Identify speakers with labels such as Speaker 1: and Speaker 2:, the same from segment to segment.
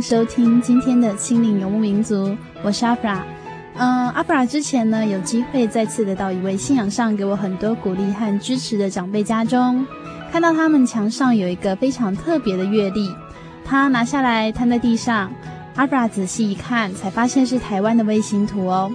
Speaker 1: 收听今天的心灵游牧民族，我是阿布拉。嗯，阿布拉之前呢，有机会再次的到一位信仰上给我很多鼓励和支持的长辈家中，看到他们墙上有一个非常特别的月历，他拿下来摊在地上，阿布拉仔细一看，才发现是台湾的卫星图哦。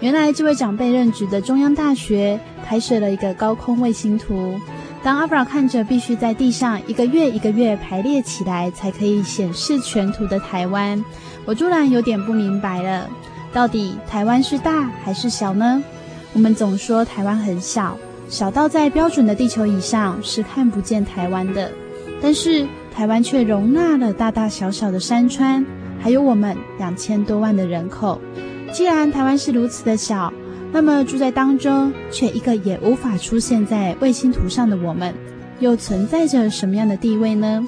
Speaker 1: 原来这位长辈任职的中央大学拍摄了一个高空卫星图。当阿弗拉看着必须在地上一个月一个月排列起来才可以显示全图的台湾，我突然有点不明白了，到底台湾是大还是小呢？我们总说台湾很小，小到在标准的地球以上是看不见台湾的，但是台湾却容纳了大大小小的山川，还有我们两千多万的人口。既然台湾是如此的小，那么住在当中却一个也无法出现在卫星图上的我们，又存在着什么样的地位呢？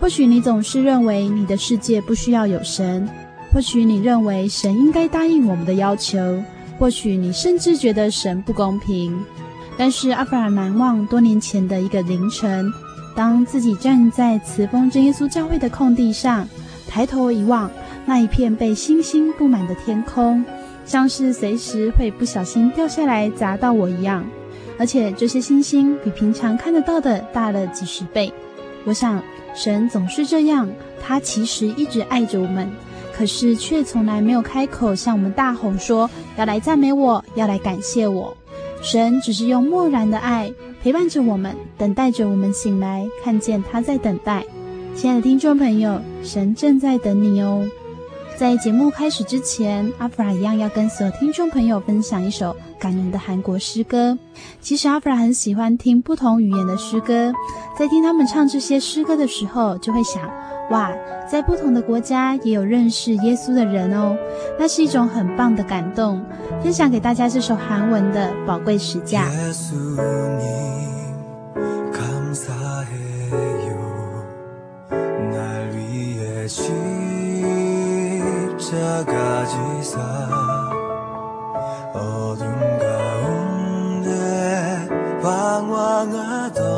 Speaker 1: 或许你总是认为你的世界不需要有神，或许你认为神应该答应我们的要求，或许你甚至觉得神不公平。但是阿弗尔难忘多年前的一个凌晨，当自己站在慈丰真耶稣教会的空地上，抬头一望，那一片被星星布满的天空。像是随时会不小心掉下来砸到我一样，而且这些星星比平常看得到的大了几十倍。我想，神总是这样，他其实一直爱着我们，可是却从来没有开口向我们大吼说要来赞美我，要来感谢我。神只是用漠然的爱陪伴着我们，等待着我们醒来，看见他在等待。亲爱的听众朋友，神正在等你哦。在节目开始之前，阿弗拉一样要跟所有听众朋友分享一首感人的韩国诗歌。其实阿弗拉很喜欢听不同语言的诗歌，在听他们唱这些诗歌的时候，就会想：哇，在不同的国家也有认识耶稣的人哦，那是一种很棒的感动。分享给大家这首韩文的《宝贵时价
Speaker 2: 십자가
Speaker 1: 지사 어둠 가운데 방황하던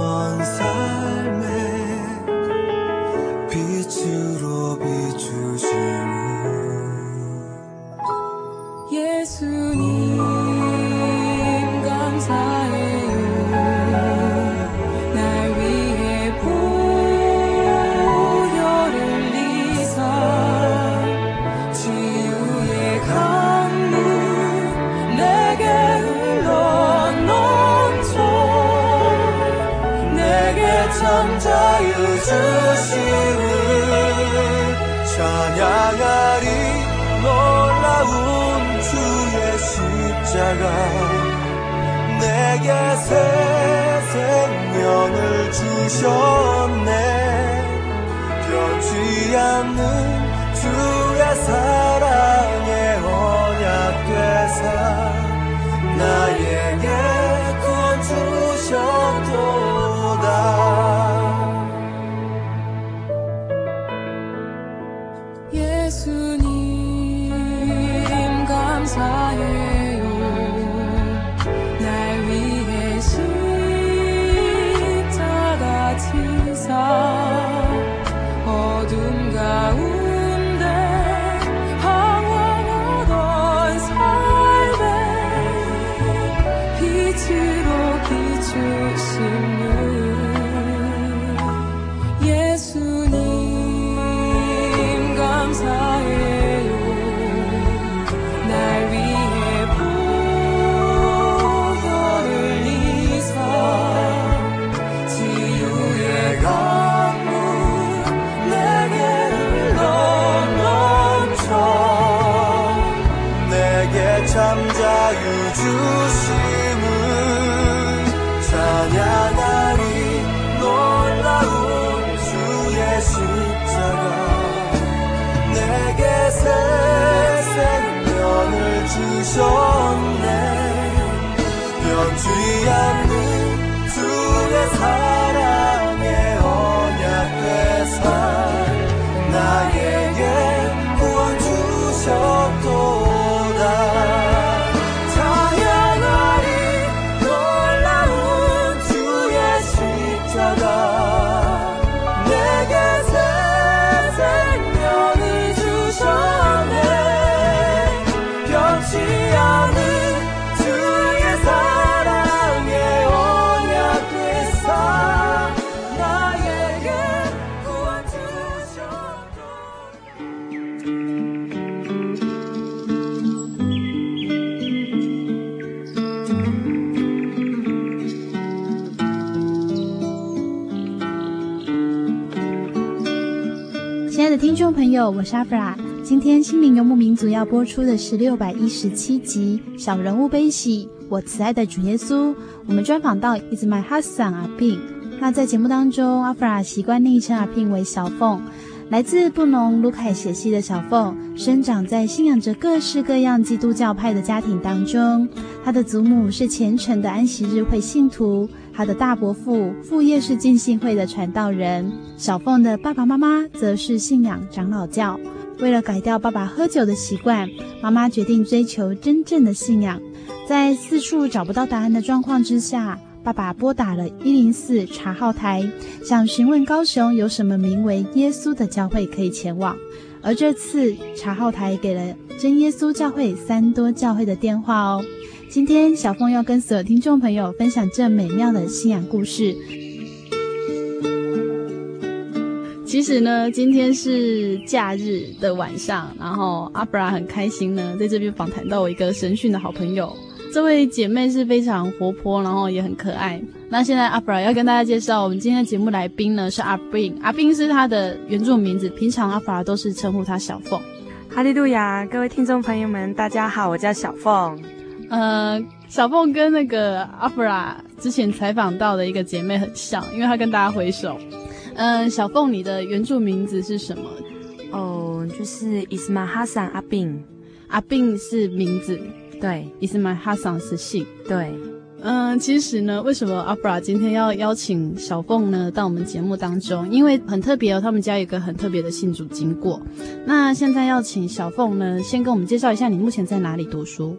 Speaker 1: 十架》。耶稣你。我是阿弗拉。今天心灵游牧民族要播出的是六百一十七集《小人物悲喜》，我慈爱的主耶稣。我们专访到 Is My Husband 阿宾。那在节目当中，阿弗拉习惯昵称阿宾为小凤。来自布农鲁凯写系的小凤，生长在信仰着各式各样基督教派的家庭当中。他的祖母是虔诚的安息日会信徒。他的大伯父父业是浸信会的传道人，小凤的爸爸妈妈则是信仰长老教。为了改掉爸爸喝酒的习惯，妈妈决定追求真正的信仰。在四处找不到答案的状况之下，爸爸拨打了一零四查号台，想询问高雄有什么名为耶稣的教会可以前往。而这次查号台给了真耶稣教会三多教会的电话哦。今天小凤要跟所有听众朋友分享这美妙的信仰故事。其实呢，今天是假日的晚上，然后阿布拉很开心呢，在这边访谈到我一个神训的好朋友。这位姐妹是非常活泼，然后也很可爱。那现在阿布拉要跟大家介绍我们今天的节目来宾呢，是阿宾。阿宾是她的原住名字，平常阿布拉都是称呼她小凤。
Speaker 3: 哈利路亚，各位听众朋友们，大家好，我叫小凤。
Speaker 1: 呃，小凤跟那个阿弗拉之前采访到的一个姐妹很像，因为她跟大家挥手。嗯、呃，小凤，你的原住名字是什么？
Speaker 3: 哦，就是 Ismail Hassan 阿宾，
Speaker 1: 阿宾是名字，
Speaker 3: 对
Speaker 1: ，Ismail Hassan 是姓，
Speaker 3: 对。
Speaker 1: 嗯、呃，其实呢，为什么阿布拉今天要邀请小凤呢到我们节目当中？因为很特别哦，他们家有一个很特别的信主经过。那现在要请小凤呢，先跟我们介绍一下你目前在哪里读书。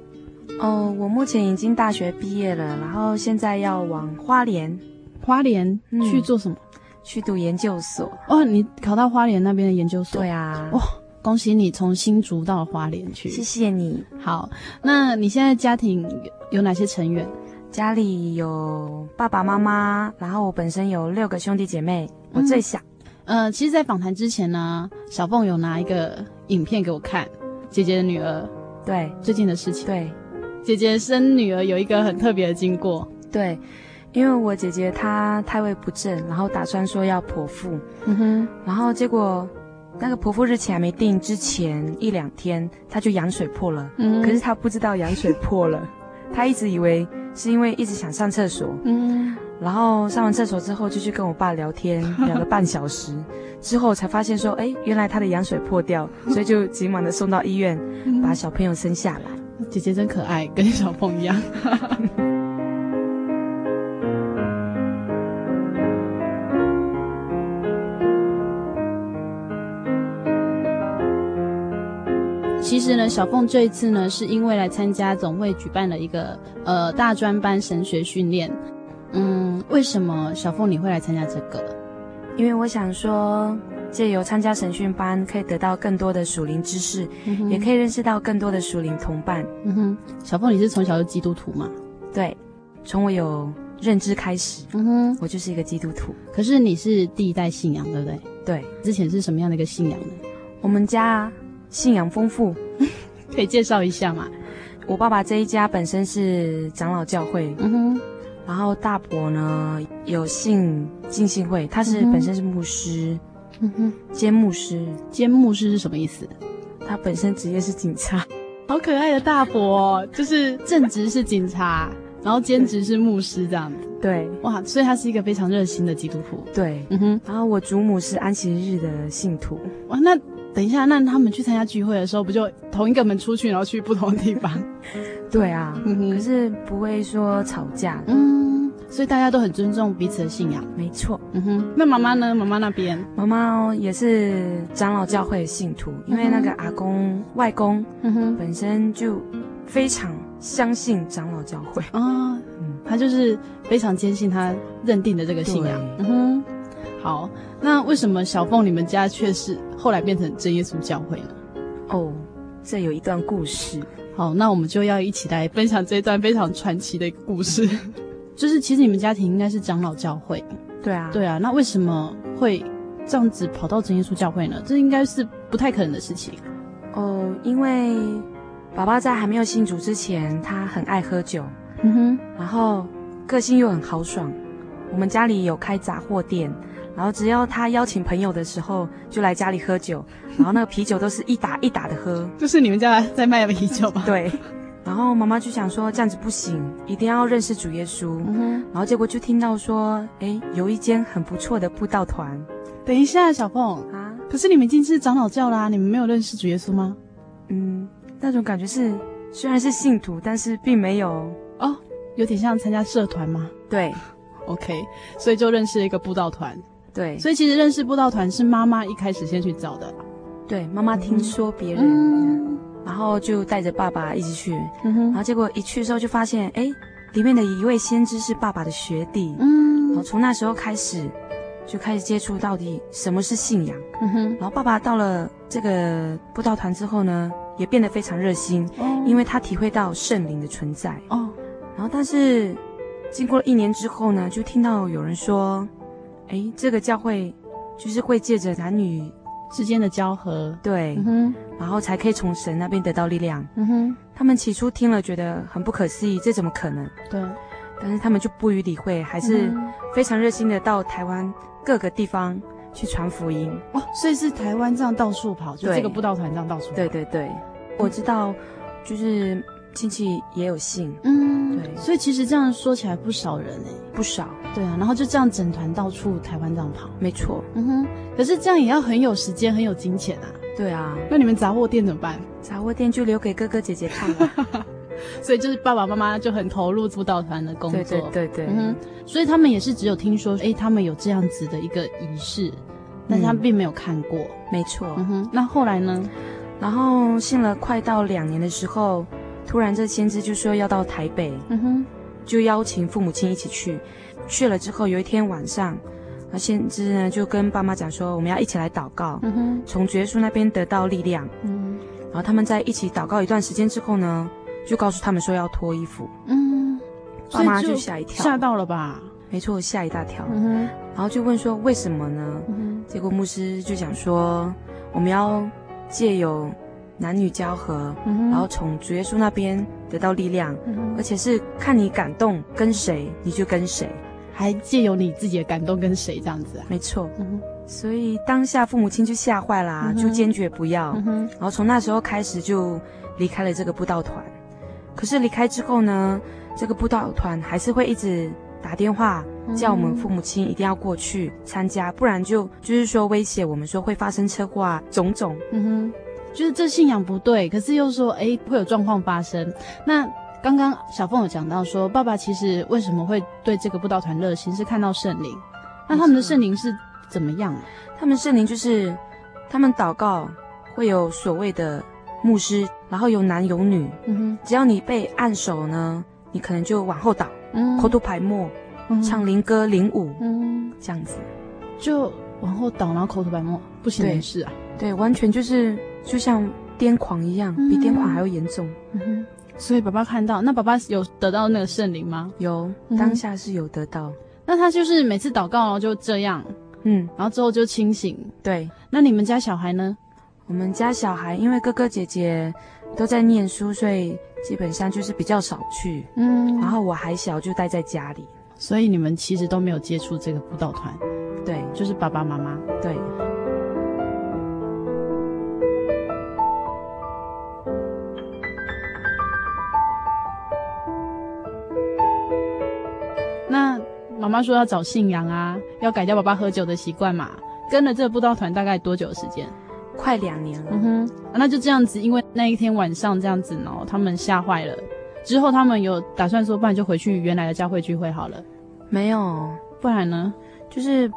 Speaker 3: 哦，我目前已经大学毕业了，然后现在要往花莲，
Speaker 1: 花莲去做什么？
Speaker 3: 嗯，去读研究所。
Speaker 1: 哦，你考到花莲那边的研究所？
Speaker 3: 对啊。
Speaker 1: 哇，恭喜你从新竹到了花莲去。
Speaker 3: 谢谢你。
Speaker 1: 好，那你现在家庭有哪些成员？
Speaker 3: 家里有爸爸妈妈，然后我本身有六个兄弟姐妹，我最小。
Speaker 1: 嗯、呃，其实，在访谈之前呢，小凤有拿一个影片给我看，姐姐的女儿。
Speaker 3: 对，
Speaker 1: 最近的事情。
Speaker 3: 对。
Speaker 1: 姐姐生女儿有一个很特别的经过，
Speaker 3: 对，因为我姐姐她胎位不正，然后打算说要剖腹，
Speaker 1: 嗯哼，
Speaker 3: 然后结果那个剖腹日期还没定之前一两天，她就羊水破了，嗯，可是她不知道羊水破了，她一直以为是因为一直想上厕所，
Speaker 1: 嗯，
Speaker 3: 然后上完厕所之后就去跟我爸聊天，聊了半小时。之后才发现说，哎，原来她的羊水破掉，所以就急忙的送到医院，把小朋友生下来。
Speaker 1: 姐姐真可爱，跟小凤一样。
Speaker 4: 其实呢，小凤这一次呢，是因为来参加总会举办了一个呃大专班神学训练。嗯，为什么小凤你会来参加这个？
Speaker 3: 因为我想说，借由参加神训班，可以得到更多的属灵知识，嗯、也可以认识到更多的属灵同伴。
Speaker 4: 嗯哼，小凤，你是从小就基督徒吗？
Speaker 3: 对，从我有认知开始，嗯哼，我就是一个基督徒。
Speaker 4: 可是你是第一代信仰，对不对？
Speaker 3: 对，
Speaker 4: 之前是什么样的一个信仰呢？
Speaker 3: 我们家信仰丰富，
Speaker 4: 可以介绍一下吗？
Speaker 3: 我爸爸这一家本身是长老教会，嗯哼。然后大伯呢有信浸信会，他是本身是牧师，嗯哼，兼牧师，
Speaker 4: 兼牧师是什么意思？
Speaker 3: 他本身职业是警察，
Speaker 4: 好可爱的大伯，就是正职是警察，然后兼职是牧师这样子。
Speaker 3: 对，
Speaker 4: 哇，所以他是一个非常热心的基督徒。
Speaker 3: 对，嗯哼。然后我祖母是安息日的信徒。
Speaker 4: 哇，那等一下，那他们去参加聚会的时候，不就同一个门出去，然后去不同的地方？
Speaker 3: 对啊，嗯，可是不会说吵架。嗯，
Speaker 4: 所以大家都很尊重彼此的信仰。
Speaker 3: 没错。
Speaker 4: 嗯哼，那妈妈呢？妈妈那边，
Speaker 3: 妈妈也是长老教会的信徒，因为那个阿公、外公，嗯哼，本身就非常相信长老教会啊。
Speaker 4: 嗯，他就是非常坚信他认定的这个信仰。嗯哼，好，那为什么小凤你们家却是后来变成真耶稣教会呢？
Speaker 3: 哦，这有一段故事。
Speaker 4: 好，那我们就要一起来分享这段非常传奇的一个故事。就是其实你们家庭应该是长老教会，
Speaker 3: 对啊，
Speaker 4: 对啊。那为什么会这样子跑到真耶稣教会呢？这应该是不太可能的事情。
Speaker 3: 哦，因为爸爸在还没有信主之前，他很爱喝酒，嗯哼，然后个性又很豪爽。我们家里有开杂货店。然后只要他邀请朋友的时候，就来家里喝酒，然后那个啤酒都是一打一打的喝，
Speaker 4: 就是你们家在卖的啤酒吧？
Speaker 3: 对。然后妈妈就想说这样子不行，一定要认识主耶稣。嗯。然后结果就听到说，哎，有一间很不错的布道团。
Speaker 4: 等一下，小凤啊，可是你们已经是长老教啦，你们没有认识主耶稣吗？
Speaker 3: 嗯，那种感觉是虽然是信徒，但是并没有
Speaker 4: 哦，有点像参加社团吗？
Speaker 3: 对。
Speaker 4: OK，所以就认识了一个布道团。
Speaker 3: 对，
Speaker 4: 所以其实认识布道团是妈妈一开始先去找的。
Speaker 3: 对，妈妈听说别人，嗯、然后就带着爸爸一起去，然后结果一去的时候就发现，哎，里面的一位先知是爸爸的学弟。嗯，然后从那时候开始，就开始接触到底什么是信仰。嗯哼，然后爸爸到了这个布道团之后呢，也变得非常热心，哦、因为他体会到圣灵的存在。哦，然后但是经过了一年之后呢，就听到有人说。哎，这个教会就是会借着男女
Speaker 4: 之间的交合，
Speaker 3: 对，然后才可以从神那边得到力量。嗯哼，他们起初听了觉得很不可思议，这怎么可能？
Speaker 4: 对，
Speaker 3: 但是他们就不予理会，还是非常热心的到台湾各个地方去传福音。
Speaker 4: 哦，所以是台湾这样到处跑，就这个布道团这样到处跑。
Speaker 3: 对对对，我知道，就是亲戚也有信。嗯。对，
Speaker 4: 所以其实这样说起来不少人哎，
Speaker 3: 不少。
Speaker 4: 对啊，然后就这样整团到处台湾这样跑，
Speaker 3: 没错。
Speaker 4: 嗯哼，可是这样也要很有时间，很有金钱啊。
Speaker 3: 对啊，
Speaker 4: 那你们杂货店怎么办？
Speaker 3: 杂货店就留给哥哥姐姐看了。
Speaker 4: 所以就是爸爸妈妈就很投入布道团的工作。
Speaker 3: 对对对对。
Speaker 4: 嗯哼，所以他们也是只有听说，哎，他们有这样子的一个仪式，但是他们并没有看过。
Speaker 3: 没错。
Speaker 4: 嗯哼，那后来呢？
Speaker 3: 然后信了快到两年的时候。突然，这先知就说要到台北，嗯哼，就邀请父母亲一起去。去了之后，有一天晚上，那先知呢就跟爸妈讲说，我们要一起来祷告，嗯哼，从主耶稣那边得到力量，嗯，然后他们在一起祷告一段时间之后呢，就告诉他们说要脱衣服，嗯，爸妈就吓一跳，
Speaker 4: 吓到了吧？
Speaker 3: 没错，吓一大跳，嗯哼，然后就问说为什么呢？嗯哼，结果牧师就讲说，我们要借由。男女交合，嗯、然后从主耶稣那边得到力量，嗯、而且是看你感动跟谁，你就跟谁，
Speaker 4: 还借由你自己的感动跟谁这样子啊？
Speaker 3: 没错，嗯、所以当下父母亲就吓坏啦，嗯、就坚决不要，嗯、然后从那时候开始就离开了这个布道团。可是离开之后呢，这个布道团还是会一直打电话叫我们父母亲一定要过去参加，不然就就是说威胁我们说会发生车祸啊，种种。嗯哼。
Speaker 4: 就是这信仰不对，可是又说，哎，会有状况发生。那刚刚小凤有讲到说，爸爸其实为什么会对这个布道团热心，是看到圣灵。那他们的圣灵是怎么样？
Speaker 3: 他们圣灵就是，他们祷告会有所谓的牧师，然后有男有女，
Speaker 4: 嗯哼，
Speaker 3: 只要你被按手呢，你可能就往后倒，
Speaker 4: 嗯，
Speaker 3: 口吐白沫，
Speaker 4: 嗯
Speaker 3: 唱灵歌领舞，
Speaker 4: 嗯，
Speaker 3: 这样子，
Speaker 4: 就往后倒，然后口吐白沫，不省人事啊。
Speaker 3: 对，完全就是就像癫狂一样，比癫狂还要严重。
Speaker 4: 嗯哼，所以爸爸看到，那爸爸有得到那个圣灵吗？
Speaker 3: 有，当下是有得到。
Speaker 4: 那他就是每次祷告然后就这样，
Speaker 3: 嗯，
Speaker 4: 然后之后就清醒。
Speaker 3: 对，
Speaker 4: 那你们家小孩呢？
Speaker 3: 我们家小孩因为哥哥姐姐都在念书，所以基本上就是比较少去。
Speaker 4: 嗯，
Speaker 3: 然后我还小，就待在家里，
Speaker 4: 所以你们其实都没有接触这个舞蹈团。
Speaker 3: 对，
Speaker 4: 就是爸爸妈
Speaker 3: 妈。
Speaker 4: 对。妈妈说要找信仰啊，要改掉爸爸喝酒的习惯嘛。跟了这个布道团大概多久的时间？
Speaker 3: 快两年了。
Speaker 4: 嗯哼，啊，那就这样子，因为那一天晚上这样子呢，他们吓坏了。之后他们有打算说，不然就回去原来的教会聚会好了。
Speaker 3: 没有，
Speaker 4: 不然呢？
Speaker 3: 就是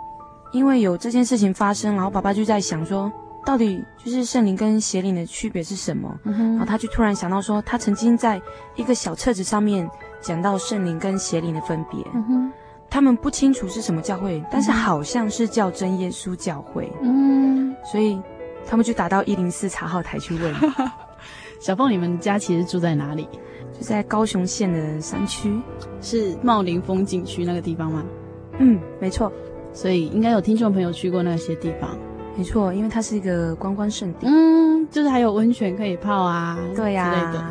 Speaker 3: 因为有这件事情发生，然后爸爸就在想说，到底就是圣灵跟邪灵的区别是什么？
Speaker 4: 嗯，
Speaker 3: 然后他就突然想到说，他曾经在一个小册子上面讲到圣灵跟邪灵的分别。
Speaker 4: 嗯哼，
Speaker 3: 他们不清楚是什么教会，但是好像是叫真耶稣教会。
Speaker 4: 嗯，
Speaker 3: 所以他们就打到一零四查号台去问。
Speaker 4: 小凤，你们家其实住在哪里？
Speaker 3: 就在高雄县的山区，
Speaker 4: 是茂林风景区那个地方吗？
Speaker 3: 嗯，没错。
Speaker 4: 所以应该有听众朋友去过那些地方。
Speaker 3: 没错，因为它是一个观光胜地。
Speaker 4: 嗯，就是还有温泉可以泡啊，
Speaker 3: 对呀、啊、
Speaker 4: 之类的。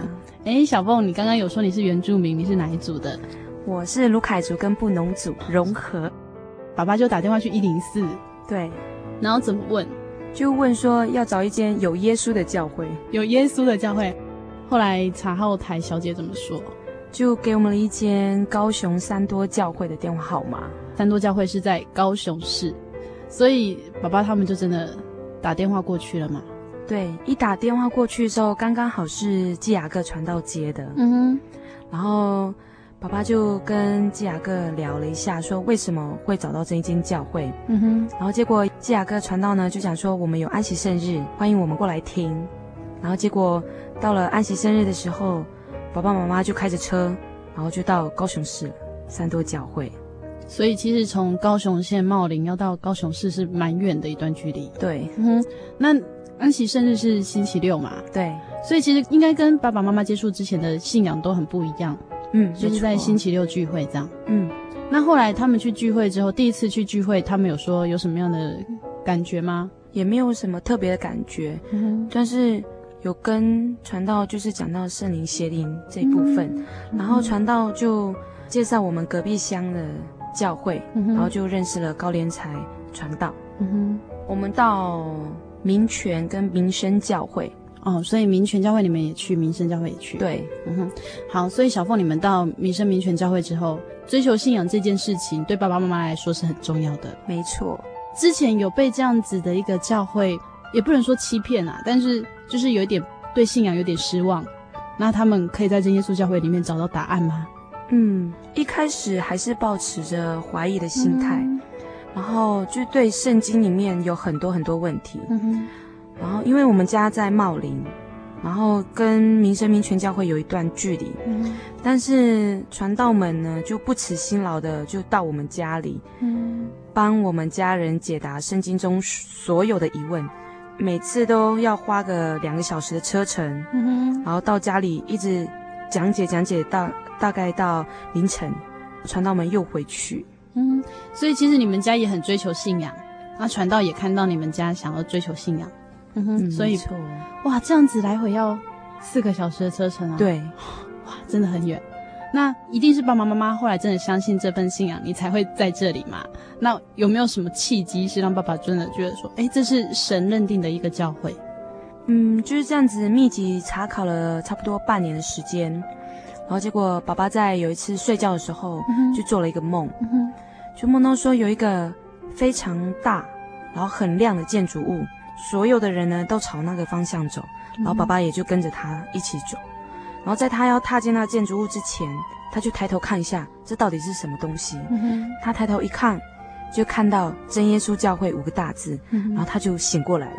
Speaker 4: 哎，小凤，你刚刚有说你是原住民，你是哪一组的？
Speaker 3: 我是卢凯族跟布农族融合。
Speaker 4: 爸爸就打电话去一零四，
Speaker 3: 对，
Speaker 4: 然后怎么问？
Speaker 3: 就问说要找一间有耶稣的教会，
Speaker 4: 有耶稣的教会。后来查后台小姐怎么说？
Speaker 3: 就给我们了一间高雄三多教会的电话号码。
Speaker 4: 三多教会是在高雄市，所以爸爸他们就真的打电话过去了嘛？
Speaker 3: 对，一打电话过去的时候，刚刚好是基雅各传道接的。
Speaker 4: 嗯哼，
Speaker 3: 然后爸爸就跟基雅各聊了一下，说为什么会找到这一间教会。
Speaker 4: 嗯哼，
Speaker 3: 然后结果基雅各传道呢就讲说，我们有安息圣日，欢迎我们过来听。然后结果到了安息生日的时候，爸爸妈妈就开着车，然后就到高雄市三多教会。
Speaker 4: 所以其实从高雄县茂林要到高雄市是蛮远的一段距离。
Speaker 3: 对，
Speaker 4: 嗯哼，那安息生日是星期六嘛？
Speaker 3: 对，
Speaker 4: 所以其实应该跟爸爸妈妈接触之前的信仰都很不一样。
Speaker 3: 嗯，
Speaker 4: 就是在星期六聚会这样。
Speaker 3: 嗯，
Speaker 4: 那后来他们去聚会之后，第一次去聚会，他们有说有什么样的感觉吗？
Speaker 3: 也没有什么特别的感觉，
Speaker 4: 嗯，
Speaker 3: 但是。有跟传道就是讲到圣灵邪灵这一部分，嗯、然后传道就介绍我们隔壁乡的教会，
Speaker 4: 嗯、
Speaker 3: 然后就认识了高连才传道。
Speaker 4: 嗯哼，
Speaker 3: 我们到民权跟民生教会
Speaker 4: 哦，所以民权教会你们也去，民生教会也去。
Speaker 3: 对，
Speaker 4: 嗯哼，好，所以小凤你们到民生民权教会之后，追求信仰这件事情对爸爸妈妈来说是很重要的。
Speaker 3: 没错，
Speaker 4: 之前有被这样子的一个教会。也不能说欺骗啊，但是就是有一点对信仰有点失望。那他们可以在真耶稣教会里面找到答案吗？
Speaker 3: 嗯，一开始还是抱持着怀疑的心态，嗯、然后就对圣经里面有很多很多问题。
Speaker 4: 嗯哼，
Speaker 3: 然后因为我们家在茂林，然后跟民生民权教会有一段距离，
Speaker 4: 嗯，
Speaker 3: 但是传道们呢就不辞辛劳的就到我们家里，
Speaker 4: 嗯，
Speaker 3: 帮我们家人解答圣经中所有的疑问。每次都要花个两个小时的车程，
Speaker 4: 嗯，
Speaker 3: 然后到家里一直讲解讲解到大概到凌晨，传道们又回去。
Speaker 4: 嗯，所以其实你们家也很追求信仰，那传道也看到你们家想要追求信仰，嗯哼，
Speaker 3: 嗯，
Speaker 4: 所以哇，这样子来回要四个小时的车程啊，
Speaker 3: 对，
Speaker 4: 哇，真的很远。那一定是爸爸妈妈后来真的相信这份信仰，你才会在这里嘛？那有没有什么契机是让爸爸真的觉得说，哎，这是神认定的一个教会？
Speaker 3: 嗯，就是这样子密集查考了差不多半年的时间，然后结果爸爸在有一次睡觉的时候，就做了一个梦，
Speaker 4: 嗯、
Speaker 3: 就梦到说有一个非常大，然后很亮的建筑物，所有的人呢都朝那个方向走，然后爸爸也就跟着他一起走。然后在他要踏进那建筑物之前，他就抬头看一下，这到底是什么东西？
Speaker 4: 嗯、
Speaker 3: 他抬头一看，就看到“真耶稣教会”五个大字，
Speaker 4: 嗯，
Speaker 3: 然后他就醒过来了。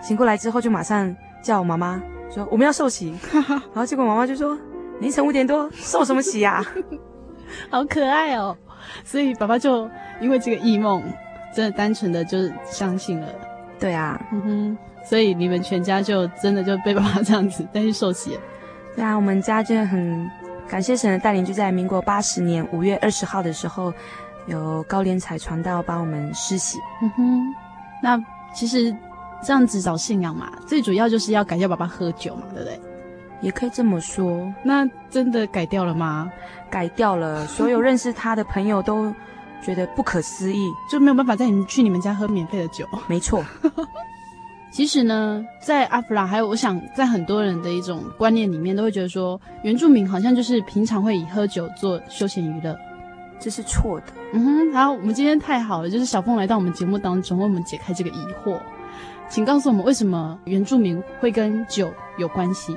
Speaker 3: 醒过来之后，就马上叫我妈妈说我们要受洗，然后结果妈妈就说凌晨五点多受什么洗呀？
Speaker 1: 好可爱哦！所以爸爸就因为这个异梦，真的单纯的就是相信了。
Speaker 3: 对啊，
Speaker 1: 嗯哼，所以你们全家就真的就被爸爸这样子带去受洗了。
Speaker 3: 对啊，我们家真的很感谢神的带领，就在民国八十年五月二十号的时候，有高连彩传道帮我们施洗。
Speaker 1: 嗯哼，那其实这样子找信仰嘛，最主要就是要改掉爸爸喝酒嘛，对不对？
Speaker 3: 也可以这么说。
Speaker 1: 那真的改掉了吗？
Speaker 3: 改掉了，所有认识他的朋友都觉得不可思议，
Speaker 1: 就没有办法带你们去你们家喝免费的酒。
Speaker 3: 没错。
Speaker 1: 其实呢，在阿弗拉还有，我想在很多人的一种观念里面，都会觉得说，原住民好像就是平常会以喝酒做休闲娱乐，
Speaker 3: 这是错的。
Speaker 1: 嗯哼，好，我们今天太好了，就是小凤来到我们节目当中，为我们解开这个疑惑，请告诉我们为什么原住民会跟酒有关系？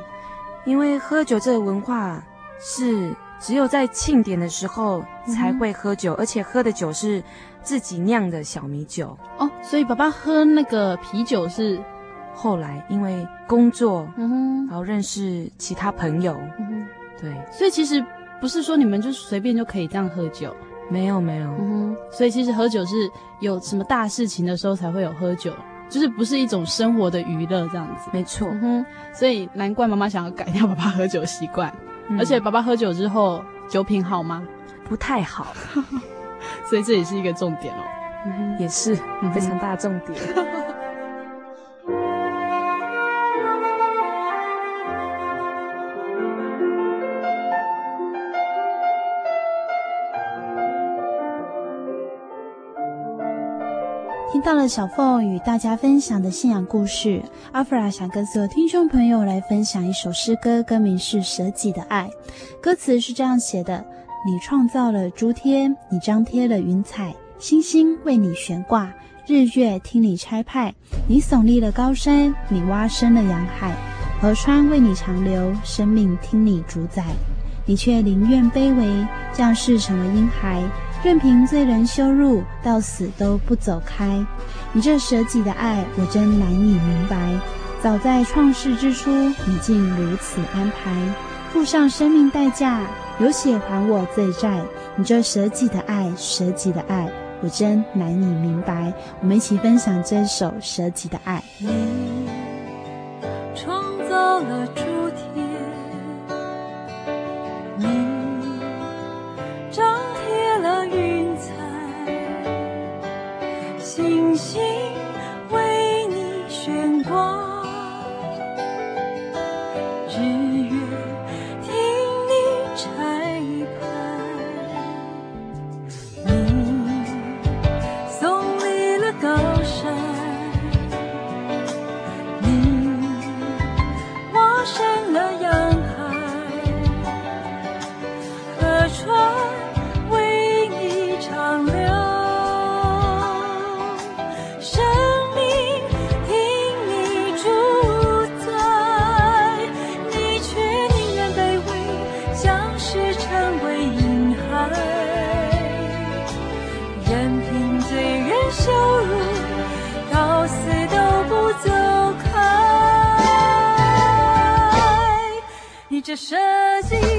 Speaker 3: 因为喝酒这个文化是只有在庆典的时候才会喝酒，嗯、而且喝的酒是。自己酿的小米酒。
Speaker 1: 哦，所以爸爸喝那个啤酒是
Speaker 3: 后来因为工作，
Speaker 1: 嗯哼，
Speaker 3: 然后认识其他朋友，
Speaker 1: 嗯哼，
Speaker 3: 对，
Speaker 1: 所以其实不是说你们就随便就可以这样喝酒，
Speaker 3: 没有没有，
Speaker 1: 嗯哼，所以其实喝酒是有什么大事情的时候才会有喝酒，就是不是一种生活的娱乐这样子，
Speaker 3: 没错，
Speaker 1: 嗯哼，所以难怪妈妈想要改掉爸爸喝酒习惯，嗯，而且爸爸喝酒之后酒品好吗？
Speaker 3: 不太好。
Speaker 1: 所以这也是一个重点哦，
Speaker 3: 嗯、也是非常大的重点。
Speaker 1: 听到了小凤与大家分享的信仰故事，阿弗拉想跟所有听众朋友来分享一首诗歌，歌名是《舍己的爱》，歌词是这样写的。你创造了诸天，你张贴了云彩，星星为你悬挂，日月听你差派。你耸立了高山，你挖深了洋海，河川为你长流，生命听你主宰。你却宁愿卑微，降世成为婴孩，任凭罪人羞辱，到死都不走开。你这舍己的爱，我真难以明白。早在创世之初，你竟如此安排，付上生命代价。流血还我罪债，你这舍己的爱，舍己的爱，我真难以明白。我们一起分享这首《舍己的爱》。
Speaker 5: 你创造了诸这设计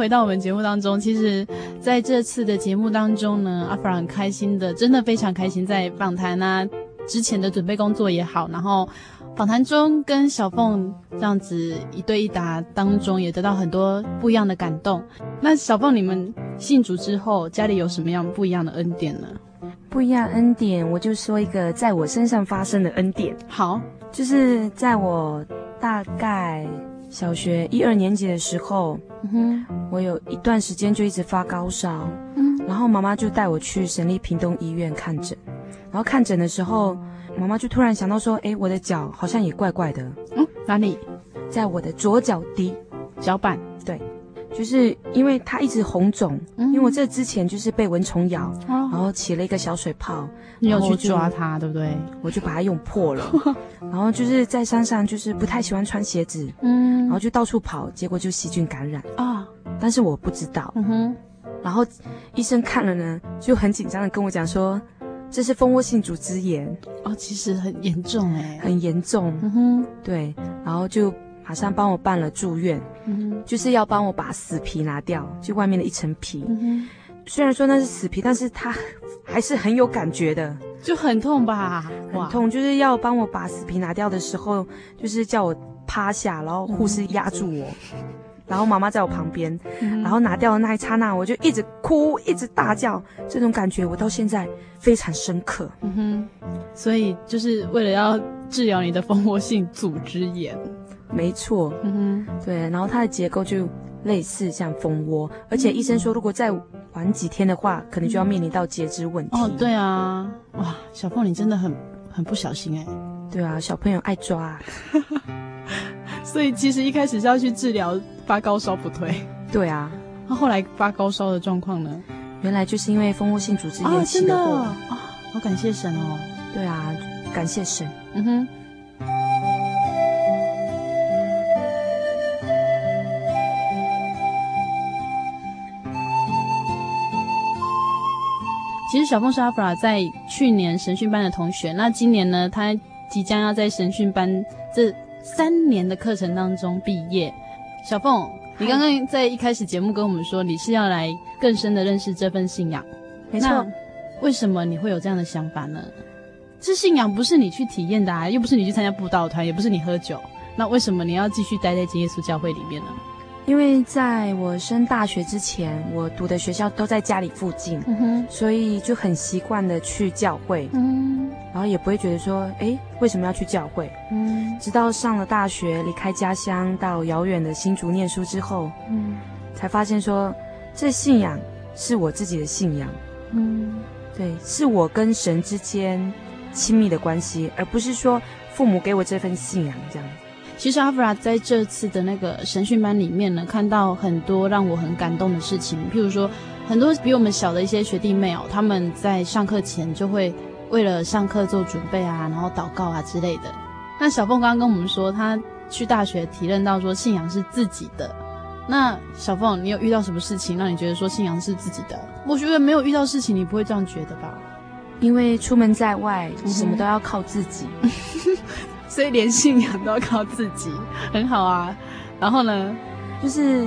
Speaker 2: 回到我们节目当中，其实在这次的节目当中呢，阿凡很开心的，真的非常开心，在访谈啊之前的准备工作也好，然后访谈中跟小凤这样子一对一答当中，也得到很多不一样的感动。那小凤，你们信主之后，家里有什么样不一样的恩典呢？
Speaker 3: 不一样恩典，我就说一个在我身上发生的恩典。
Speaker 2: 好，
Speaker 3: 就是在我大概。小学一二年级的时候，嗯哼，我有一段时间就一直发高烧，嗯，然后妈妈就带我去省立屏东医院看诊，然后看诊的时候，妈妈就突然想到说，哎，我的脚好像也怪怪的。
Speaker 4: 嗯，哪里？
Speaker 3: 在我的左脚底，
Speaker 4: 脚板。
Speaker 3: 对。就是因为它一直红肿，嗯、因为我这之前就是被蚊虫咬，哦、然后起了一个小水泡，
Speaker 4: 你有去抓它，对不对？
Speaker 3: 我就把它用破了，然后就是在山上就是不太喜欢穿鞋子，嗯，然后就到处跑，结果就细菌感染。啊，但是我不知道，嗯哼，然后医生看了呢，就很紧张的跟我讲说，这是蜂窝性组织炎，
Speaker 4: 哦，其实很严重哎，
Speaker 3: 很严重，嗯哼，对，然后就。马上帮我办了住院，嗯、就是要帮我把死皮拿掉，就外面的一层皮。嗯、虽然说那是死皮，但是它还是很有感觉的，
Speaker 4: 就很痛吧？
Speaker 3: 很痛，就是要帮我把死皮拿掉的时候，就是叫我趴下，然后护士压住我，嗯、然后妈妈在我旁边，嗯、然后拿掉的那一刹那，我就一直哭，一直大叫，这种感觉我到现在非常深刻。嗯哼，
Speaker 4: 所以就是为了要治疗你的蜂窝性组织炎。
Speaker 3: 没错，嗯哼，对，然后它的结构就类似像蜂窝，而且医生说，如果再晚几天的话，可能就要面临到截肢问题。
Speaker 4: 哦，对啊，哇，小凤你真的很很不小心哎。
Speaker 3: 对啊，小朋友爱抓，
Speaker 4: 所以其实一开始是要去治疗发高烧不退。
Speaker 3: 对啊，
Speaker 4: 那后来发高烧的状况呢？
Speaker 3: 原来就是因为蜂窝性组织炎起的祸。
Speaker 4: 啊，好感谢神哦。
Speaker 3: 对啊，感谢神。嗯哼。
Speaker 4: 其实小凤是阿弗拉在去年神训班的同学，那今年呢，他即将要在神训班这三年的课程当中毕业。小凤，你刚刚在一开始节目跟我们说，你是要来更深的认识这份信仰，
Speaker 3: 没错。
Speaker 4: 为什么你会有这样的想法呢？这信仰不是你去体验的啊，又不是你去参加布道团，也不是你喝酒，那为什么你要继续待在真耶稣教会里面呢？
Speaker 3: 因为在我升大学之前，我读的学校都在家里附近，嗯、所以就很习惯的去教会，嗯、然后也不会觉得说，哎，为什么要去教会？嗯、直到上了大学，离开家乡到遥远的新竹念书之后，嗯、才发现说，这信仰是我自己的信仰，嗯、对，是我跟神之间亲密的关系，而不是说父母给我这份信仰这样。
Speaker 4: 其实阿弗拉在这次的那个神训班里面呢，看到很多让我很感动的事情。譬如说，很多比我们小的一些学弟妹哦，他们在上课前就会为了上课做准备啊，然后祷告啊之类的。那小凤刚刚跟我们说，他去大学体认到说信仰是自己的。那小凤，你有遇到什么事情让你觉得说信仰是自己的？我觉得没有遇到事情，你不会这样觉得吧？
Speaker 3: 因为出门在外，什么都要靠自己。
Speaker 4: 所以连信仰都要靠自己，很好啊。然后呢，
Speaker 3: 就是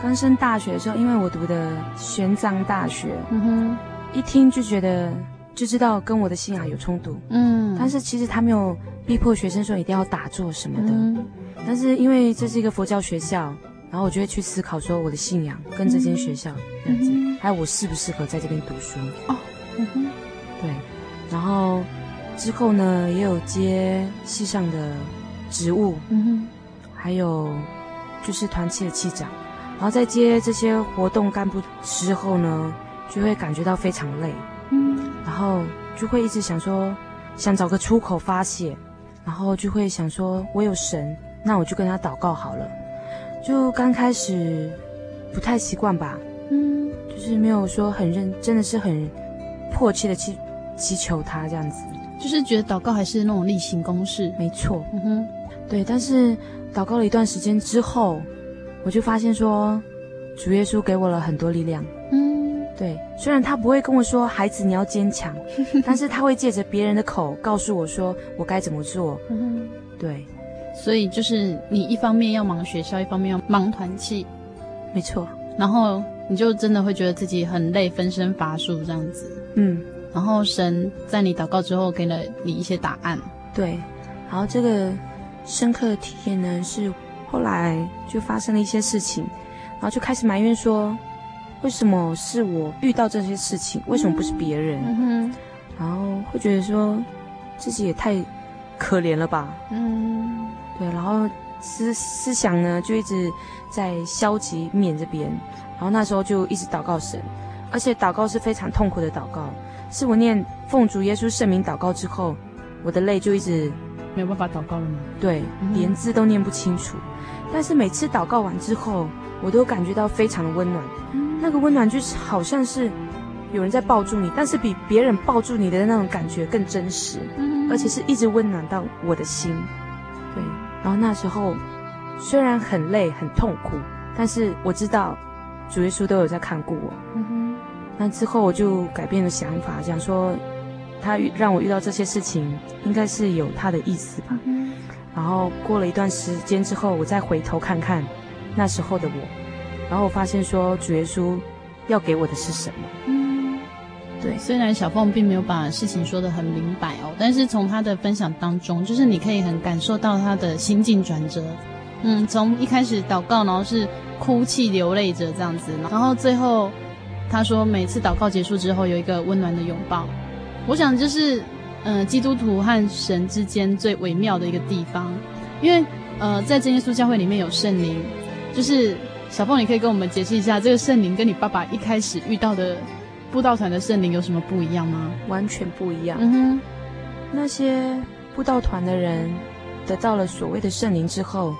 Speaker 3: 刚升大学的时候，因为我读的玄奘大学，嗯哼，一听就觉得就知道跟我的信仰有冲突，嗯。但是其实他没有逼迫学生说一定要打坐什么的。嗯、但是因为这是一个佛教学校，然后我就会去思考说我的信仰跟这间学校这样子，嗯、还有我适不适合在这边读书。哦，嗯哼，对，然后。之后呢，也有接系上的职务，嗯哼，还有就是团契的气长，然后在接这些活动干部之后呢，就会感觉到非常累，嗯，然后就会一直想说，想找个出口发泄，然后就会想说，我有神，那我就跟他祷告好了。就刚开始不太习惯吧，嗯，就是没有说很认，真的是很迫切的去祈求他这样子。
Speaker 4: 就是觉得祷告还是那种例行公事，
Speaker 3: 没错，嗯哼，对。但是祷告了一段时间之后，我就发现说，主耶稣给我了很多力量，嗯，对。虽然他不会跟我说“孩子，你要坚强”，但是他会借着别人的口告诉我说我该怎么做，嗯哼，对。
Speaker 4: 所以就是你一方面要忙学校，一方面要忙团契，
Speaker 3: 没错。
Speaker 4: 然后你就真的会觉得自己很累，分身乏术这样子，嗯。然后神在你祷告之后给了你一些答案，
Speaker 3: 对。然后这个深刻的体验呢，是后来就发生了一些事情，然后就开始埋怨说，为什么是我遇到这些事情，为什么不是别人？然后会觉得说自己也太可怜了吧？嗯，对。然后思思想呢，就一直在消极面这边，然后那时候就一直祷告神。而且祷告是非常痛苦的祷告，是我念奉主耶稣圣名祷告之后，我的泪就一直
Speaker 4: 没有办法祷告了吗？
Speaker 3: 对，嗯、连字都念不清楚。但是每次祷告完之后，我都感觉到非常的温暖，嗯、那个温暖就是好像是有人在抱住你，但是比别人抱住你的那种感觉更真实，嗯、而且是一直温暖到我的心。对，然后那时候虽然很累很痛苦，但是我知道主耶稣都有在看顾我。那之后我就改变了想法，想说他让我遇到这些事情，应该是有他的意思吧。嗯、然后过了一段时间之后，我再回头看看那时候的我，然后我发现说主耶稣要给我的是什么。嗯，对。
Speaker 4: 虽然小凤并没有把事情说得很明白哦，但是从他的分享当中，就是你可以很感受到他的心境转折。嗯，从一开始祷告，然后是哭泣流泪着这样子，然后最后他说每次祷告结束之后有一个温暖的拥抱。我想就是，嗯、呃，基督徒和神之间最微妙的一个地方，因为呃，在真耶稣教会里面有圣灵，就是小凤，你可以跟我们解释一下，这个圣灵跟你爸爸一开始遇到的布道团的圣灵有什么不一样吗？
Speaker 3: 完全不一样。嗯哼，那些布道团的人得到了所谓的圣灵之后。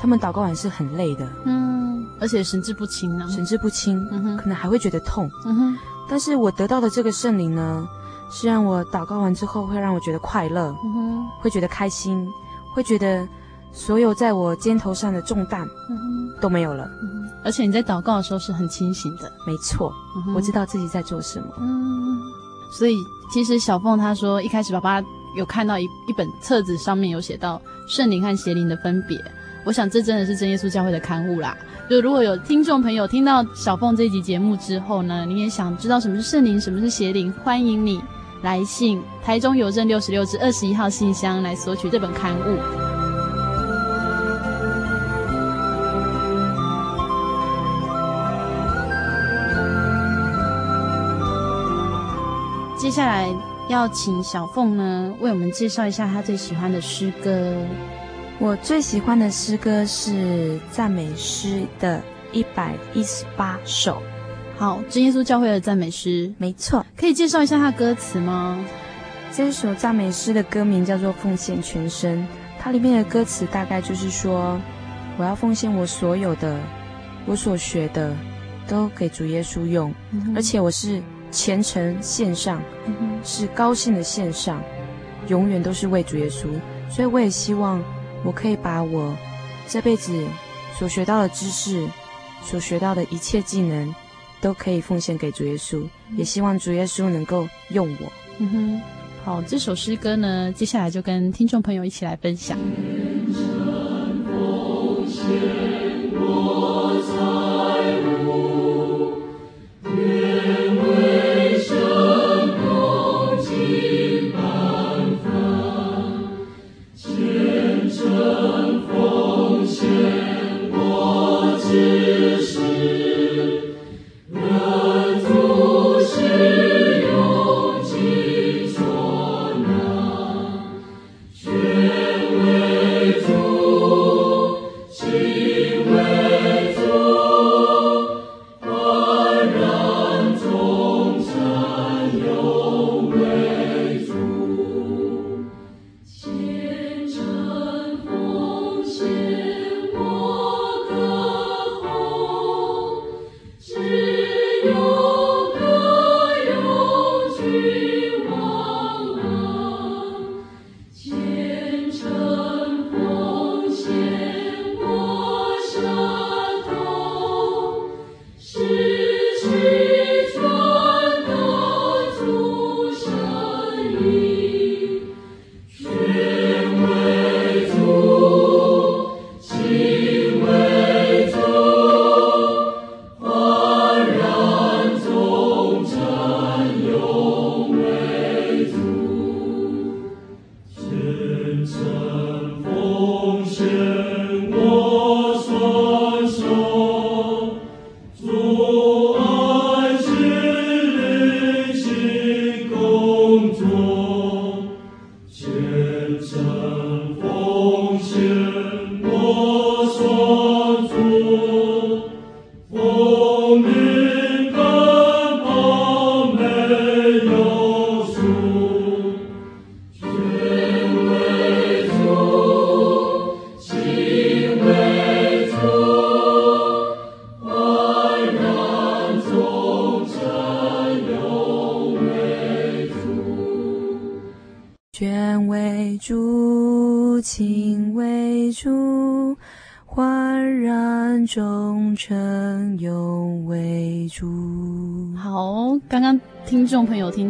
Speaker 3: 他们祷告完是很累的，
Speaker 4: 嗯，而且神志不清呢，
Speaker 3: 神志不清，可能还会觉得痛，嗯哼。但是我得到的这个圣灵呢，是让我祷告完之后会让我觉得快乐，嗯哼，会觉得开心，会觉得所有在我肩头上的重担，嗯哼，都没有了，嗯。
Speaker 4: 而且你在祷告的时候是很清醒的，
Speaker 3: 没错，嗯，我知道自己在做什么，嗯。
Speaker 4: 所以其实小凤她说一开始爸爸有看到一一本册子上面有写到圣灵和邪灵的分别。我想这真的是真耶稣教会的刊物啦。就如果有听众朋友听到小凤这一集节目之后呢，你也想知道什么是圣灵，什么是邪灵，欢迎你来信台中邮政六十六至二十一号信箱来索取这本刊物。接下来要请小凤呢为我们介绍一下她最喜欢的诗歌。
Speaker 3: 我最喜欢的诗歌是赞美诗的一百一十八首。
Speaker 4: 好，真耶稣教会的赞美诗，
Speaker 3: 没错。
Speaker 4: 可以介绍一下它的歌词吗？
Speaker 3: 这首赞美诗的歌名叫做《奉献全身》，它里面的歌词大概就是说，我要奉献我所有的，我所学的，都给主耶稣用，嗯、而且我是虔诚献上，嗯、是高兴的献上，永远都是为主耶稣。所以我也希望。我可以把我这辈子所学到的知识、所学到的一切技能，都可以奉献给主耶稣，也希望主耶稣能够用我。
Speaker 4: 嗯哼，好，这首诗歌呢，接下来就跟听众朋友一起来分享。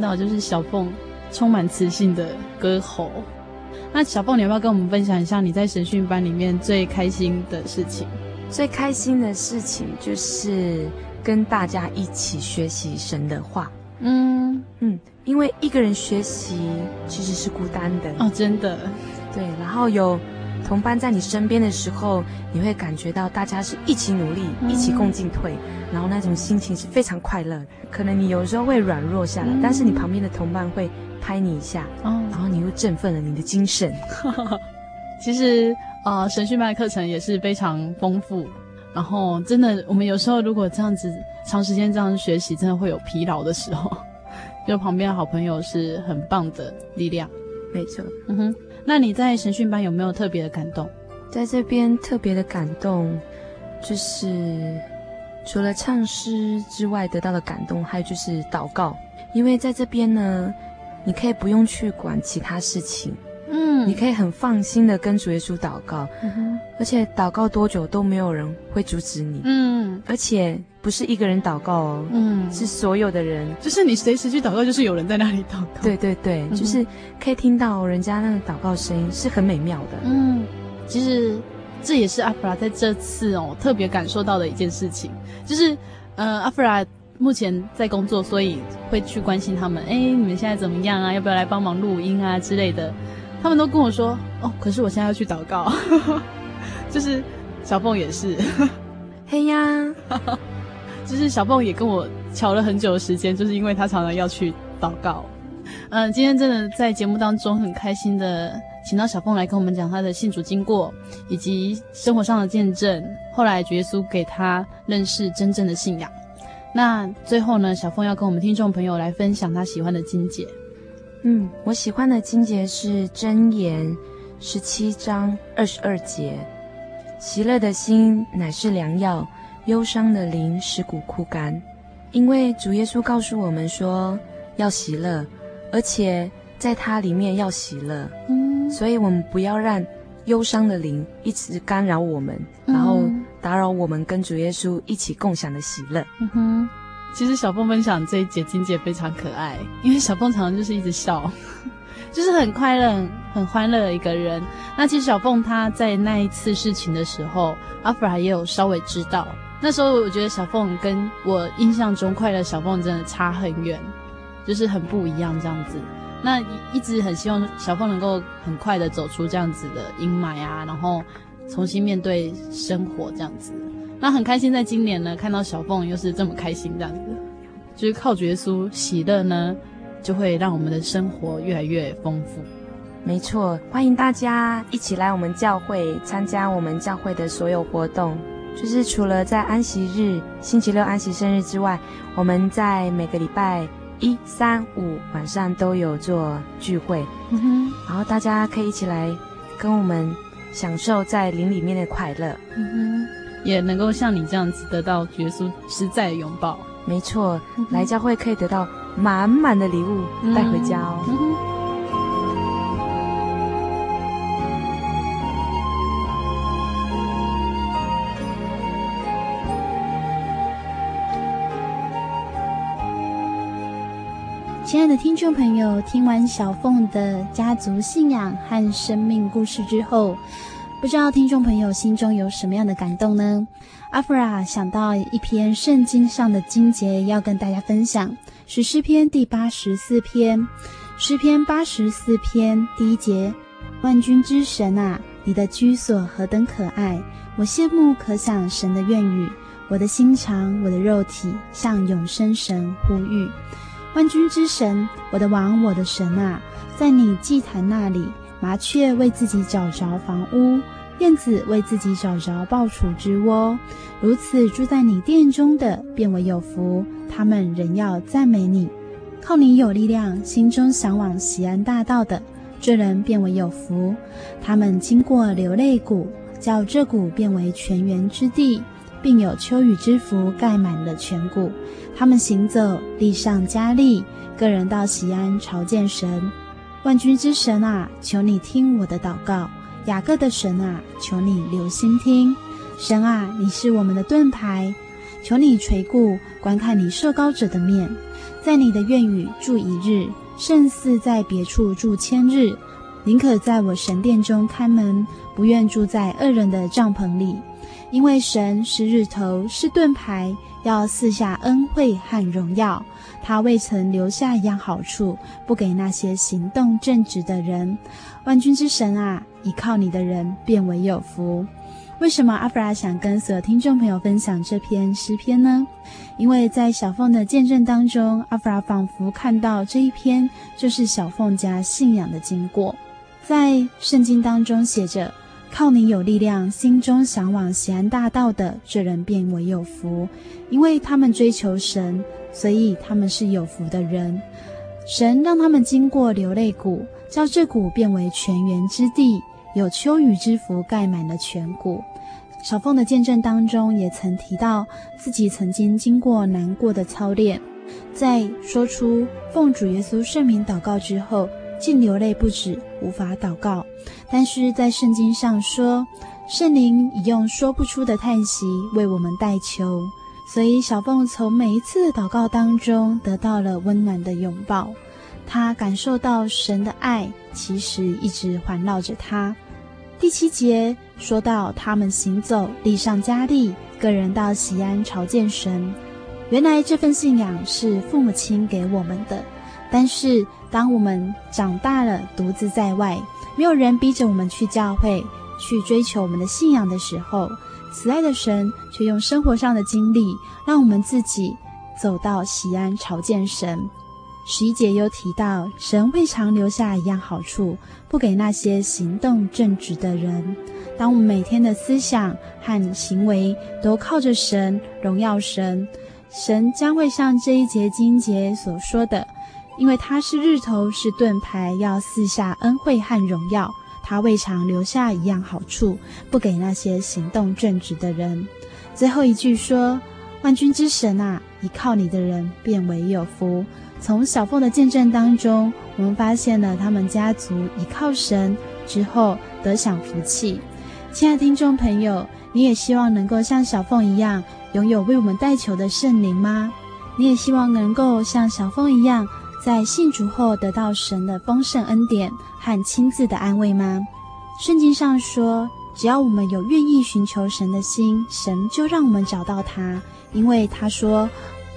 Speaker 4: 到就是小凤充满磁性的歌喉。那小凤，你要不要跟我们分享一下你在神训班里面最开心的事情？
Speaker 3: 最开心的事情就是跟大家一起学习神的话。嗯嗯，因为一个人学习其实是孤单的
Speaker 4: 哦，真的。
Speaker 3: 对，然后有同伴在你身边的时候，你会感觉到大家是一起努力，嗯、一起共进退，然后那种心情是非常快乐。可能你有时候会软弱下来，嗯、但是你旁边的同伴会拍你一下，哦、然后你又振奋了你的精神。
Speaker 4: 其实。啊、呃，神训班的课程也是非常丰富，然后真的，我们有时候如果这样子长时间这样学习，真的会有疲劳的时候。就旁边的好朋友是很棒的力量，
Speaker 3: 没错。
Speaker 4: 嗯哼，那你在神训班有没有特别的感动？
Speaker 3: 在这边特别的感动，就是除了唱诗之外得到的感动，还有就是祷告，因为在这边呢，你可以不用去管其他事情。嗯，你可以很放心的跟主耶稣祷告，嗯、而且祷告多久都没有人会阻止你。嗯，而且不是一个人祷告哦，嗯，是所有的人，
Speaker 4: 就是你随时去祷告，就是有人在那里祷告。
Speaker 3: 对对对，嗯、就是可以听到人家那个祷告声音，是很美妙的。
Speaker 4: 嗯，其实这也是阿弗拉在这次哦特别感受到的一件事情，就是呃，阿弗拉目前在工作，所以会去关心他们。哎，你们现在怎么样啊？要不要来帮忙录音啊之类的？他们都跟我说：“哦，可是我现在要去祷告。”就是小凤也是，
Speaker 3: 嘿呀，
Speaker 4: 就是小凤也跟我瞧了很久的时间，就是因为他常常要去祷告。嗯，今天真的在节目当中很开心的，请到小凤来跟我们讲他的信主经过以及生活上的见证。后来主耶稣给他认识真正的信仰。那最后呢，小凤要跟我们听众朋友来分享他喜欢的经节。
Speaker 3: 嗯，我喜欢的经节是箴言十七章二十二节：喜乐的心乃是良药，忧伤的灵使骨枯干。因为主耶稣告诉我们说要喜乐，而且在他里面要喜乐。嗯，所以我们不要让忧伤的灵一直干扰我们，然后打扰我们跟主耶稣一起共享的喜乐。嗯哼。
Speaker 4: 其实小凤分享这一节金姐非常可爱，因为小凤常常就是一直笑，就是很快乐、很欢乐的一个人。那其实小凤她在那一次事情的时候，阿弗拉也有稍微知道。那时候我觉得小凤跟我印象中快乐小凤真的差很远，就是很不一样这样子。那一直很希望小凤能够很快的走出这样子的阴霾啊，然后重新面对生活这样子。那很开心，在今年呢，看到小凤又是这么开心这样子，就是靠主耶稣喜乐呢，就会让我们的生活越来越丰富。
Speaker 3: 没错，欢迎大家一起来我们教会参加我们教会的所有活动。就是除了在安息日、星期六安息生日之外，我们在每个礼拜一、三、五晚上都有做聚会。嗯哼，然后大家可以一起来跟我们享受在灵里面的快乐。嗯哼。
Speaker 4: 也能够像你这样子得到耶稣实在的拥抱，
Speaker 3: 没错，来教会可以得到满满的礼物带回家哦。
Speaker 4: 亲爱的听众朋友，听完小凤的家族信仰和生命故事之后，不知道听众朋友心中有什么样的感动呢？阿弗拉想到一篇圣经上的经节要跟大家分享，是诗篇第八十四篇。诗篇八十四篇第一节：万军之神啊，你的居所何等可爱！我羡慕可想神的愿语，我的心肠，我的肉体向永生神呼吁。万军之神，我的王，我的神啊，在你祭坛那里，麻雀为自己找着房屋。燕子为自己找着抱雏之窝，如此住在你殿中的，便为有福。他们仍要赞美你，靠你有力量，心中向往西安大道的，这人便为有福。他们经过流泪谷，叫这谷变为泉源之地，并有秋雨之福盖满了全谷。他们行走，力上加力，个人到西安朝见神。
Speaker 1: 万军之神啊，求你听我的祷告；雅各的神啊，求你留心听。神啊，你是我们的盾牌，求你垂顾观看你受膏者的面，在你的院宇住一日，胜似在别处住千日。宁可在我神殿中看门，不愿住在恶人的帐篷里。因为神是日头，是盾牌，要赐下恩惠和荣耀。他未曾留下一样好处，不给那些行动正直的人。万军之神啊，依靠你的人便为有福。为什么阿弗拉想跟所有听众朋友分享这篇诗篇呢？因为在小凤的见证当中，阿弗拉仿佛看到这一篇就是小凤家信仰的经过。在圣经当中写着：“靠你有力量，心中向往锡安大道的这人便为有福，因为他们追求神，所以他们是有福的人。神让他们经过流泪谷，叫这谷变为泉源之地，有秋雨之福盖满了全谷。”小凤的见证当中也曾提到自己曾经经过难过的操练，在说出奉主耶稣圣名祷告之后。竟流泪不止，无法祷告。但是在圣经上说，圣灵已用说不出的叹息为我们代求。所以小凤从每一次祷告当中得到了温暖的拥抱，她感受到神的爱其实一直环绕着她。第七节说到他们行走，力上加力，个人到西安朝见神。原来这份信仰是父母亲给我们的。但是，当我们长大了，独自在外，没有人逼着我们去教会，去追求我们的信仰的时候，慈爱的神却用生活上的经历，让我们自己走到喜安朝见神。十一节又提到，神未尝留下一样好处，不给那些行动正直的人。当我们每天的思想和行为都靠着神，荣耀神，神将会像这一节经节所说的。因为他是日头，是盾牌，要赐下恩惠和荣耀。他未尝留下一样好处，不给那些行动正直的人。最后一句说：“万军之神啊，依靠你的人便为有福。”从小凤的见证当中，我们发现了他们家族依靠神之后得享福气。亲爱的听众朋友，你也希望能够像小凤一样，拥有为我们代求的圣灵吗？你也希望能够像小凤一样，在信主后得到神的丰盛恩典和亲自的安慰吗？圣经上说，只要我们有愿意寻求神的心，神就让我们找到他。因为他说，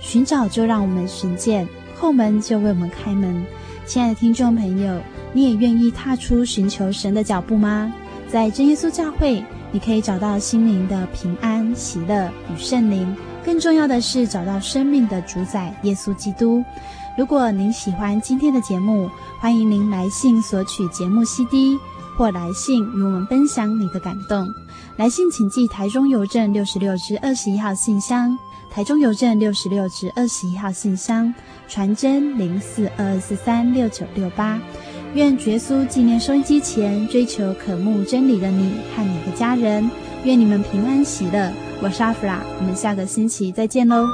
Speaker 1: 寻找就让我们寻见，后门就为我们开门。亲爱的听众朋友，你也愿意踏出寻求神的脚步吗？在真耶稣教会，你可以找到心灵的平安、喜乐与圣灵，更重要的是找到生命的主宰耶稣基督。如果您喜欢今天的节目，欢迎您来信索取节目 CD，或来信与我们分享你的感动。来信请寄台中邮政六十六至二十一号信箱，台中邮政六十六至二十一号信箱，传真零四二二四三六九六八。愿主耶稣纪念收音机前追求渴慕真理的你和你的家人，愿你们平安喜乐。我是阿弗拉，我们下个星期再见喽。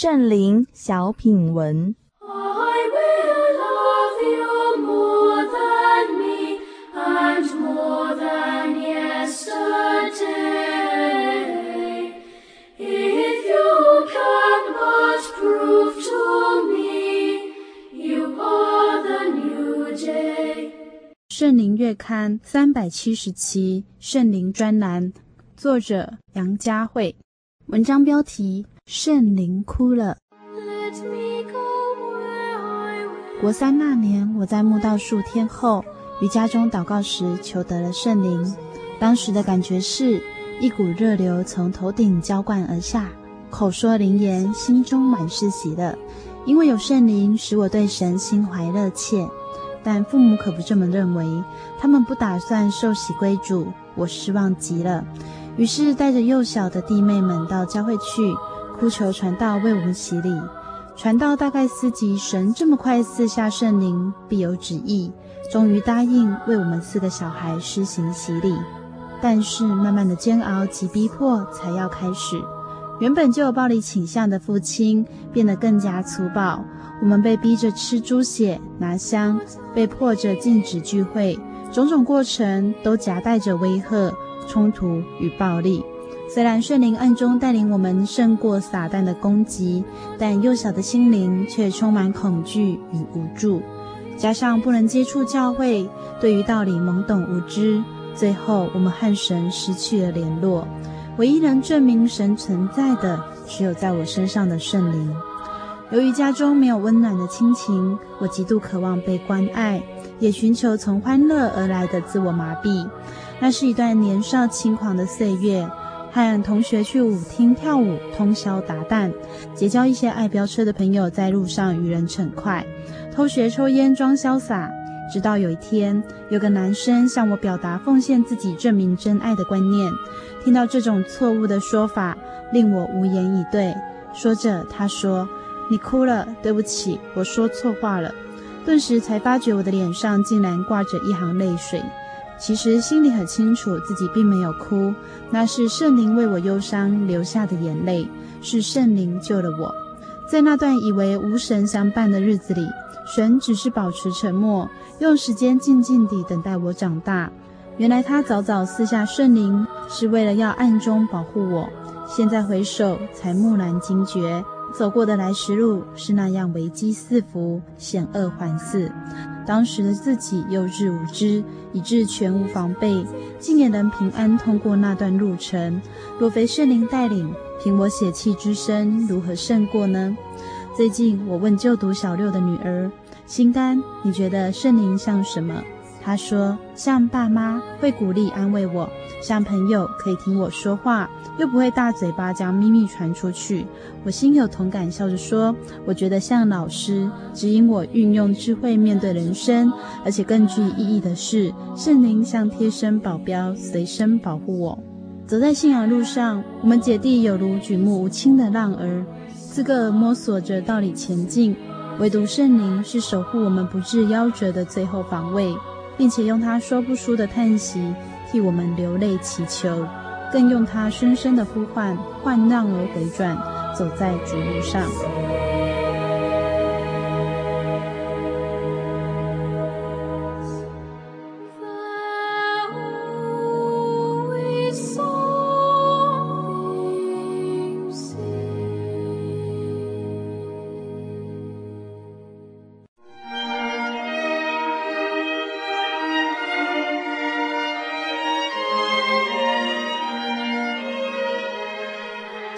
Speaker 6: 圣灵小品文。
Speaker 1: 圣灵月刊三百七十七圣灵专栏，作者杨佳慧，文章标题。圣灵哭了。国三那年，我在墓道数天后，于家中祷告时，求得了圣灵。当时的感觉是一股热流从头顶浇灌而下，口说灵言，心中满是喜乐，因为有圣灵使我对神心怀热切。但父母可不这么认为，他们不打算受洗归主，我失望极了。于是带着幼小的弟妹们到教会去。哭求传道为我们洗礼，传道大概思及神这么快赐下圣灵，必有旨意，终于答应为我们四个小孩施行洗礼。但是慢慢的煎熬及逼迫才要开始。原本就有暴力倾向的父亲变得更加粗暴。我们被逼着吃猪血、拿香，被迫着禁止聚会，种种过程都夹带着威吓、冲突与暴力。虽然圣灵暗中带领我们胜过撒旦的攻击，但幼小的心灵却充满恐惧与无助。加上不能接触教会，对于道理懵懂无知，最后我们和神失去了联络。唯一能证明神存在的，只有在我身上的圣灵。由于家中没有温暖的亲情，我极度渴望被关爱，也寻求从欢乐而来的自我麻痹。那是一段年少轻狂的岁月，和同学去舞厅跳舞，通宵达旦，结交一些爱飙车的朋友，在路上与人逞快，偷学抽烟装潇洒。直到有一天，有个男生向我表达奉献自己证明真爱的观念，听到这种错误的说法，令我无言以对。说着，他说。你哭了，对不起，我说错话了。顿时才发觉我的脸上竟然挂着一行泪水。其实心里很清楚，自己并没有哭，那是圣灵为我忧伤流下的眼泪，是圣灵救了我。在那段以为无神相伴的日子里，神只是保持沉默，用时间静静地等待我长大。原来他早早赐下圣灵，是为了要暗中保护我。现在回首，才蓦然惊觉。走过的来时路是那样危机四伏、险恶环伺，当时的自己幼稚无知，以致全无防备，竟也能平安通过那段路程。若非圣灵带领，凭我血气之身，如何胜过呢？最近我问就读小六的女儿心肝：“你觉得圣灵像什么？”她说：“像爸妈，会鼓励安慰我；像朋友，可以听我说话。”又不会大嘴巴将秘密传出去，我心有同感，笑着说：“我觉得像老师，指引我运用智慧面对人生，而且更具意义的是，圣灵像贴身保镖，随身保护我。走在信仰路上，我们姐弟有如举目无亲的浪儿，自个摸索着道理前进，唯独圣灵是守护我们不致夭折的最后防卫，并且用他说不出的叹息替我们流泪祈求。”更用他深深的呼唤，换让而回转，走在主路上。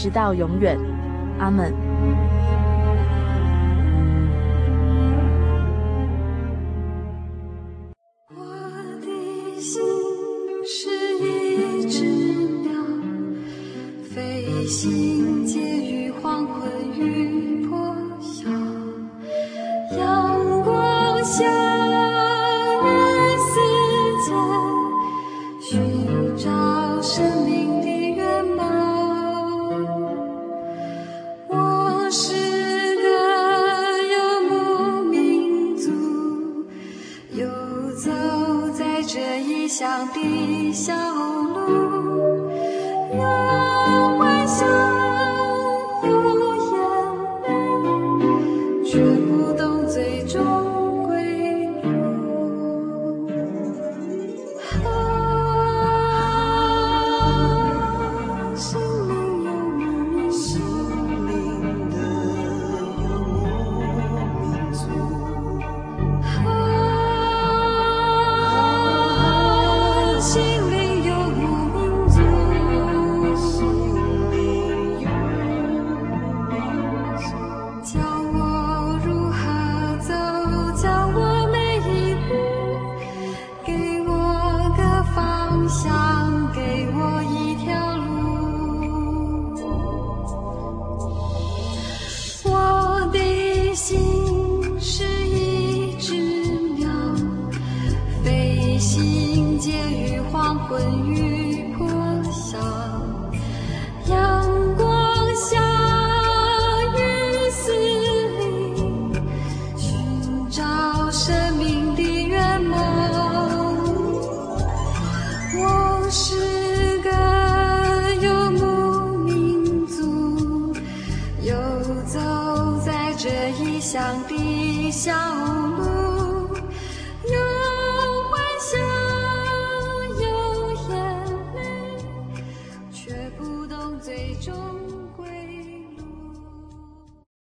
Speaker 7: 直到永远，阿
Speaker 5: 门。